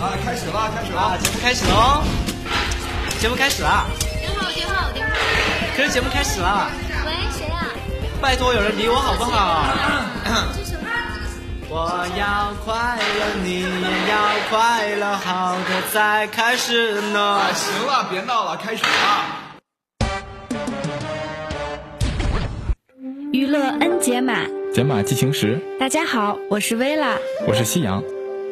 啊，开始了，开始了，节目开始喽！节目开始了。电话，电话，电话。可是节目开始了。喂，谁啊？拜托，有人理我好不好？是什么？我要快乐，你也要快乐，好的再开始呢。行了，别闹了，开始了。娱乐 N 解码，解码进行时。大家好，我是薇拉，我是夕阳。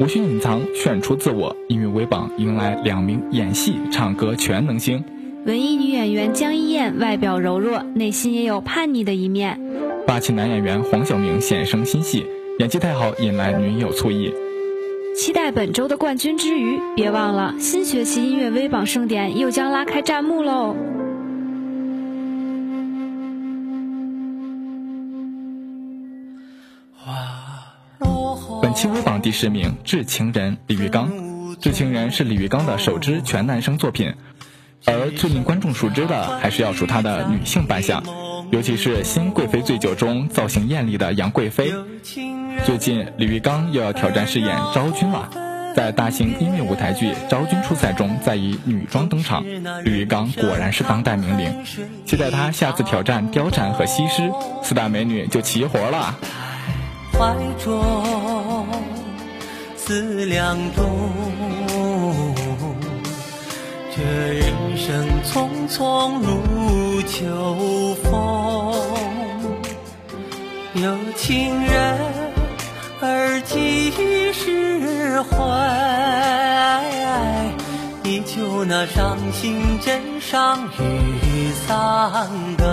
无需隐藏，炫出自我。音乐微榜迎来两名演戏、唱歌全能星。文艺女演员江一燕外表柔弱，内心也有叛逆的一面。霸气男演员黄晓明现身新戏。演技太好，引来女友醋意。期待本周的冠军之余，别忘了新学期音乐微榜盛典又将拉开战幕喽！本期微榜第十名，《致情人》李玉刚，《致情人》是李玉刚的首支全男生作品，而最令观众熟知的，还是要数他的女性扮相。尤其是《新贵妃醉酒》中造型艳丽的杨贵妃。最近李玉刚又要挑战饰演昭君了，在大型音乐舞台剧《昭君出塞》中再以女装登场。李玉刚果然是当代名伶，期待他下次挑战貂蝉和西施，四大美女就齐活了。怀中思量中，这人生匆匆如秋风，有情人儿几时回？依旧那伤心枕上雨三更，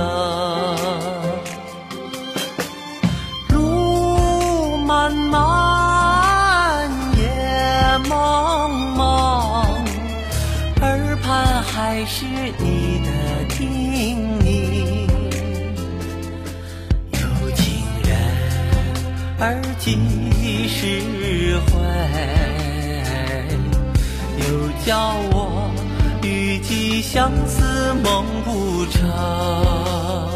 几时回？又教我与寄相思梦不成。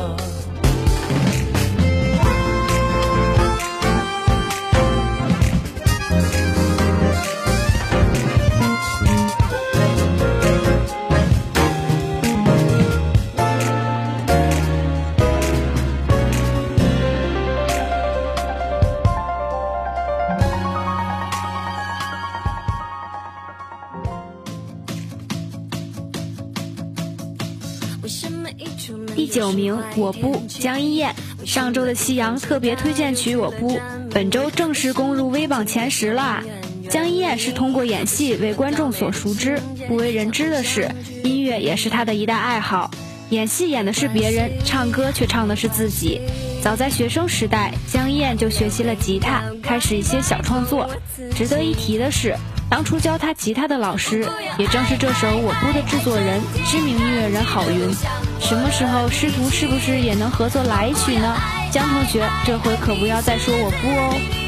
九名，我不江一燕。上周的夕阳特别推荐曲《我不》，本周正式攻入微榜前十啦。江一燕是通过演戏为观众所熟知，不为人知的是，音乐也是她的一大爱好。演戏演的是别人，唱歌却唱的是自己。早在学生时代，江一燕就学习了吉他，开始一些小创作。值得一提的是，当初教他吉他的老师，也正是这首《我哭》的制作人，知名音乐人郝云。什么时候师徒是不是也能合作来一曲呢？江同学，这回可不要再说我哭哦。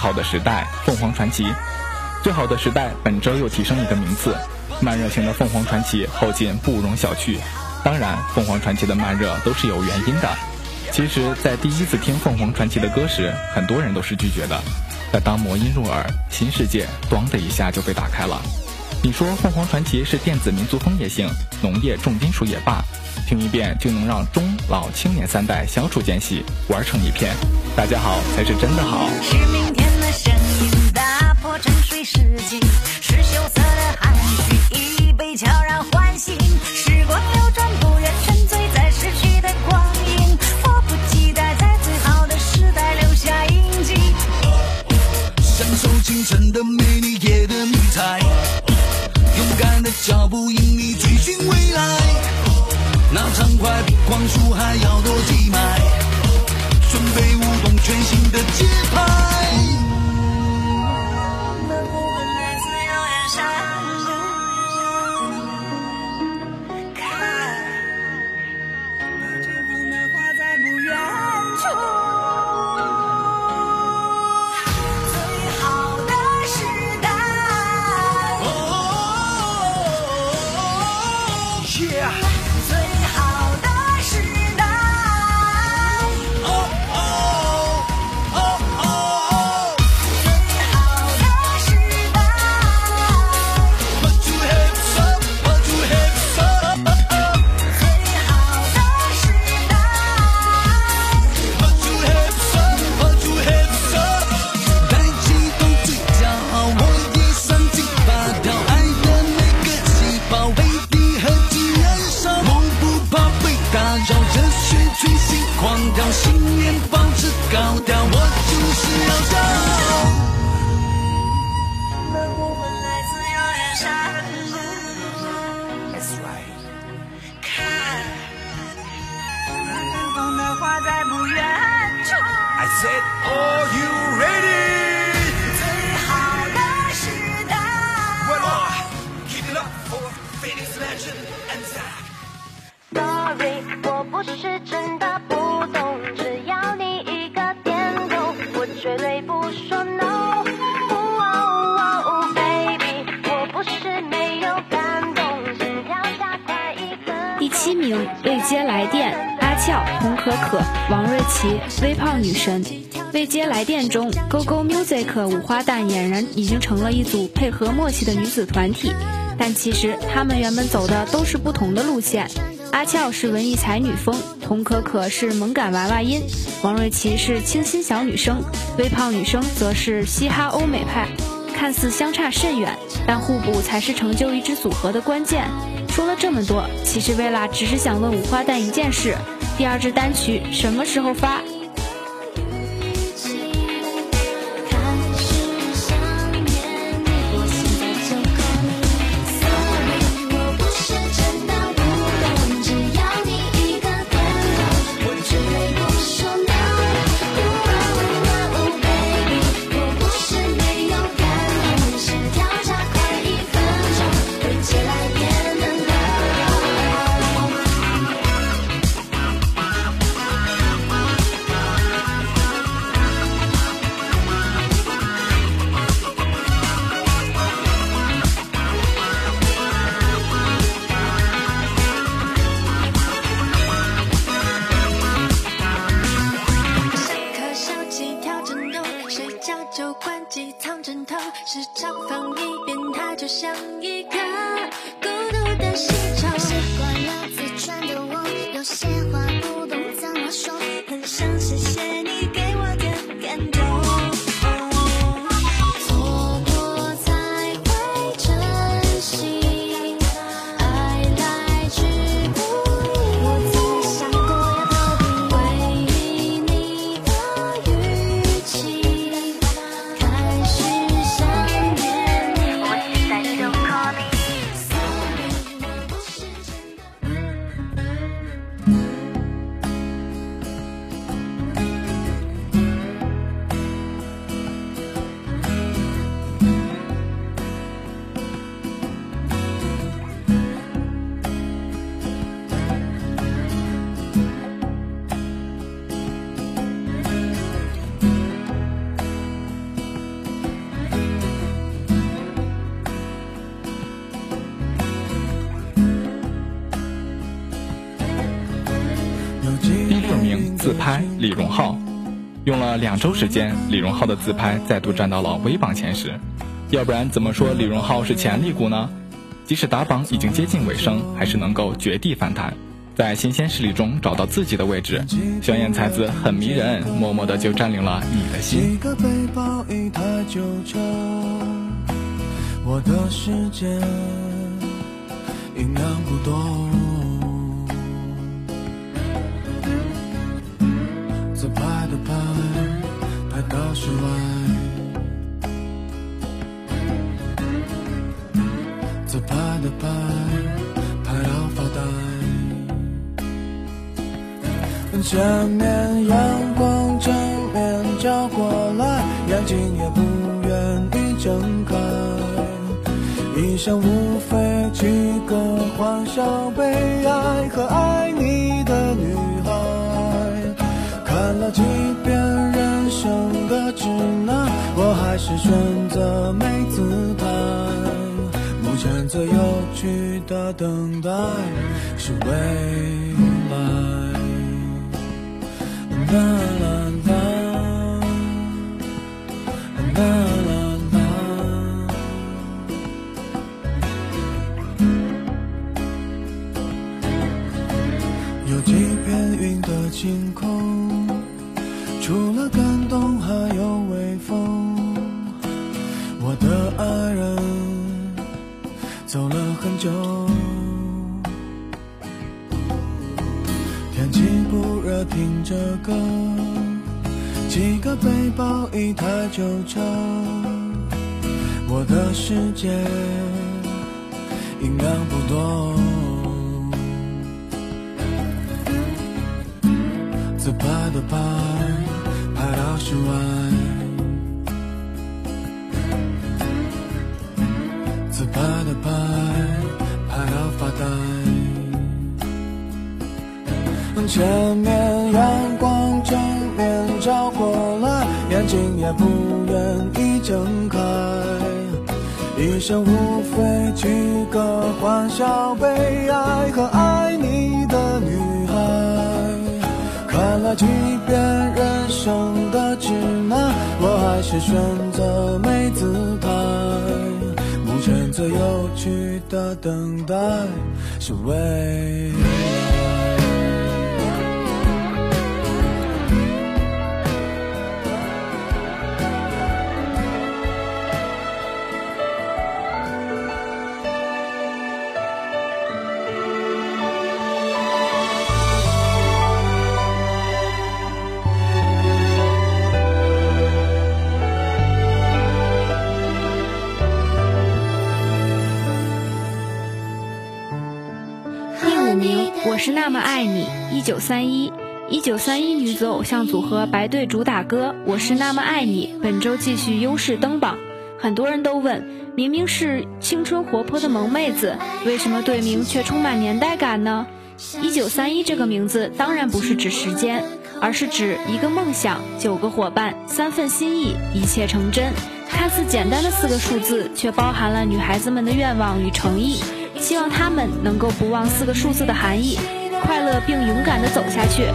好的时代，凤凰传奇。最好的时代本周又提升一个名次，慢热型的凤凰传奇后劲不容小觑。当然，凤凰传奇的慢热都是有原因的。其实，在第一次听凤凰传奇的歌时，很多人都是拒绝的。但当魔音入耳，新世界“咣”的一下就被打开了。你说凤凰传奇是电子民族风也行，农业重金属也罢，听一遍就能让中老青年三代相处间隙，玩成一片。大家好才是真的好。可可、王瑞琪、微胖女神。未接来电中，Go Go Music 五花旦俨然已经成了一组配合默契的女子团体，但其实她们原本走的都是不同的路线。阿俏是文艺才女风，童可可是萌感娃娃音，王瑞琪是清新小女生，微胖女生则是嘻哈欧美派。看似相差甚远，但互补才是成就一支组合的关键。说了这么多，其实薇拉只是想问五花旦一件事：第二支单曲什么时候发？李荣浩。用了两周时间，李荣浩的自拍再度站到了微榜前十。要不然怎么说李荣浩是潜力股呢？即使打榜已经接近尾声，还是能够绝地反弹，在新鲜势力中找到自己的位置。小燕才子很迷人，默默的就占领了你的心。我的世界音量不多。室外。自拍的拍，拍到发呆。前面阳光正面照过来，眼睛也不愿意睁开。一生无非几个欢笑、悲是选择没姿态。目前最有趣的等待是未来。啦啦啦，啦啦啦。有几片云的晴空，的爱人走了很久。天气不热，听着歌，几个背包，一台旧车，我的世界音量不多。自拍的拍，前面阳光正面照过来，眼睛也不愿意睁开。一生无非几个欢笑、悲哀和爱你的女孩。看了几遍人生的指南，我还是选择没姿态。目前最有趣的等待是为爱你，一九三一。一九三一女子偶像组合白队主打歌《我是那么爱你》本周继续优势登榜。很多人都问，明明是青春活泼的萌妹子，为什么队名却充满年代感呢？一九三一这个名字当然不是指时间，而是指一个梦想、九个伙伴、三份心意，一切成真。看似简单的四个数字，却包含了女孩子们的愿望与诚意。希望她们能够不忘四个数字的含义，快乐并勇敢地走下去。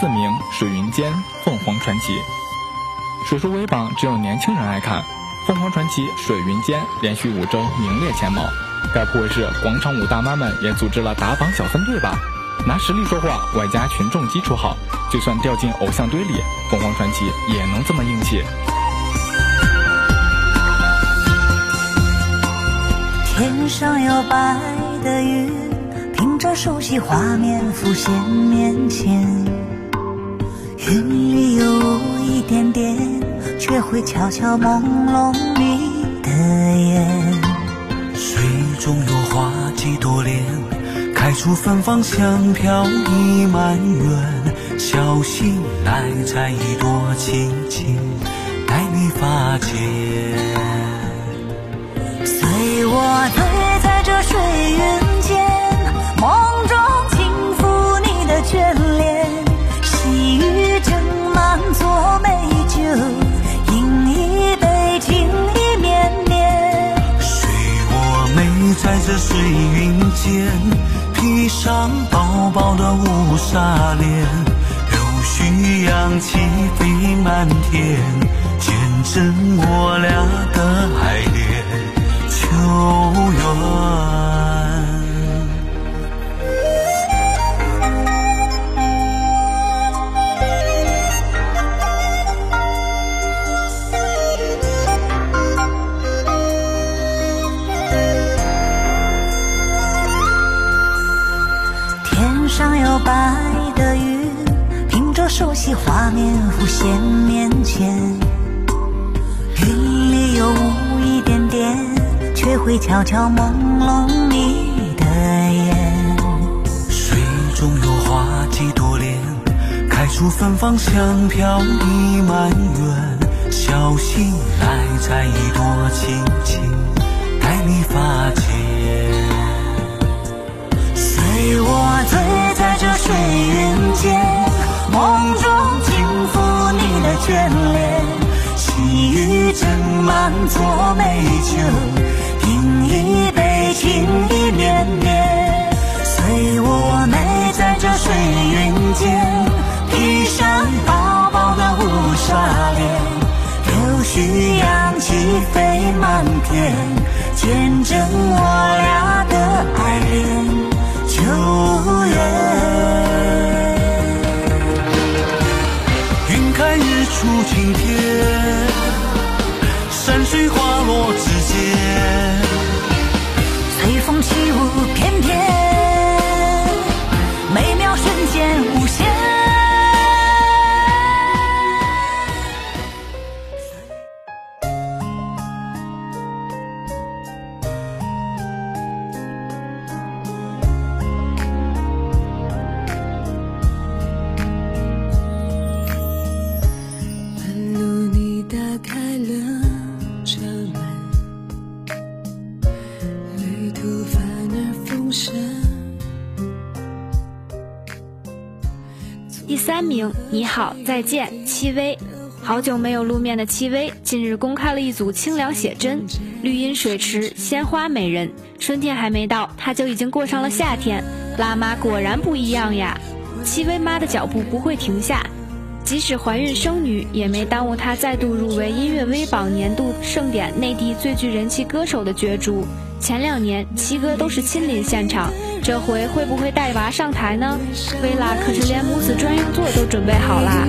四名《水云间》《凤凰传奇》。水书微榜只有年轻人爱看，《凤凰传奇》《水云间》连续五周名列前茅，该不会是广场舞大妈们也组织了打榜小分队吧？拿实力说话，外加群众基础好，就算掉进偶像堆里，《凤凰传奇》也能这么硬气。天上有白的云，凭着熟悉画面浮现面前。云里有一点点，却会悄悄朦胧你的眼。水中有花几朵莲，开出芬芳香飘溢满园。小心来摘一朵轻轻戴你发间。随我醉在这水云水云间，披上薄薄的乌纱帘，柳絮扬起飞满天，见证我俩的爱恋。秋远。间。云里有雾一点点，却会悄悄朦胧你的眼。水中有花几朵莲，开出芬芳香飘溢满园。小心来摘一朵轻轻戴你发间。随我醉在这水云间，梦中抚你的眷恋，细雨斟满作美酒，饮一杯情意绵绵。随我美在这水云间，披上薄薄的乌纱帘，柳絮扬起飞满天，见证我俩的爱恋。晴天，三名，你好，再见，戚薇。好久没有露面的戚薇，近日公开了一组清凉写真，绿荫水池，鲜花美人。春天还没到，她就已经过上了夏天。辣妈果然不一样呀！戚薇妈的脚步不会停下，即使怀孕生女，也没耽误她再度入围音乐微榜年度盛典内地最具人气歌手的角逐。前两年七哥都是亲临现场，这回会不会带娃上台呢？薇拉可是连母子专用座都准备好啦！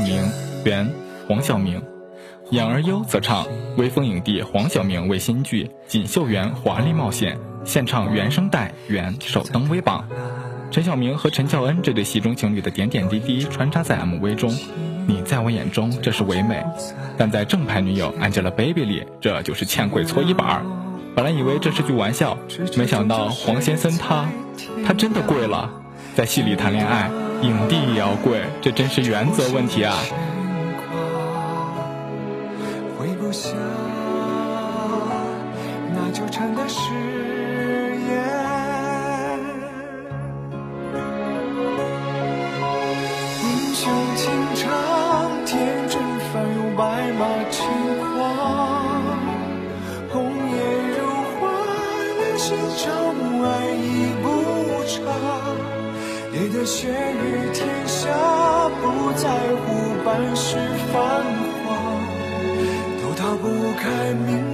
名，原黄晓明。养儿优则唱，微风影帝黄晓明为新剧《锦绣缘华丽冒险》献唱原声带《原》首登微榜。陈晓明和陈乔恩这对戏中情侣的点点滴滴穿插在 MV 中，你在我眼中这是唯美，但在正牌女友 Angelababy 里，这就是欠跪搓衣板。本来以为这是句玩笑，没想到黄先生他他真的跪了，在戏里谈恋爱，影帝也要跪，这真是原则问题啊！回不下那纠缠的誓你的血雨天下，不在乎半世繁华。都逃不开命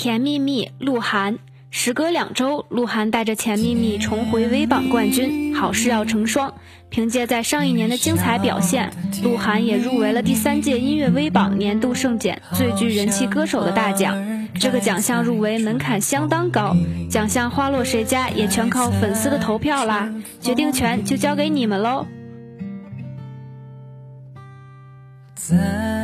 甜蜜蜜》鹿晗。时隔两周，鹿晗带着《甜蜜蜜》重回微榜冠军，好事要成双。凭借在上一年的精彩表现，鹿晗也入围了第三届音乐微榜年度盛典最具人气歌手的大奖。这个奖项入围门槛相当高，奖项花落谁家也全靠粉丝的投票啦，决定权就交给你们喽。在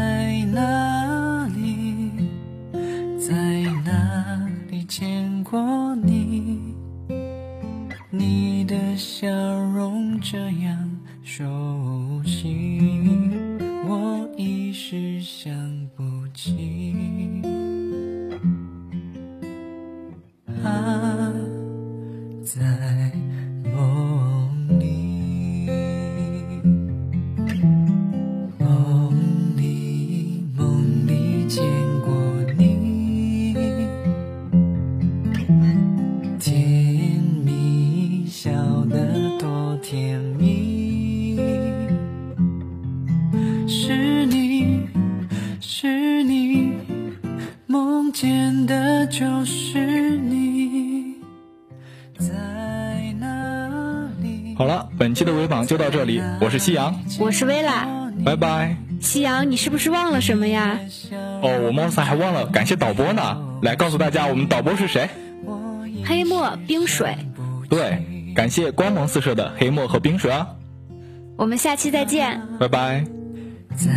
你的笑容这样熟悉，就到这里，我是夕阳，我是薇拉。拜拜。夕阳，你是不是忘了什么呀？哦，我貌似还忘了感谢导播呢，来告诉大家我们导播是谁。黑墨冰水，对，感谢光芒四射的黑墨和冰水啊，我们下期再见。拜拜。在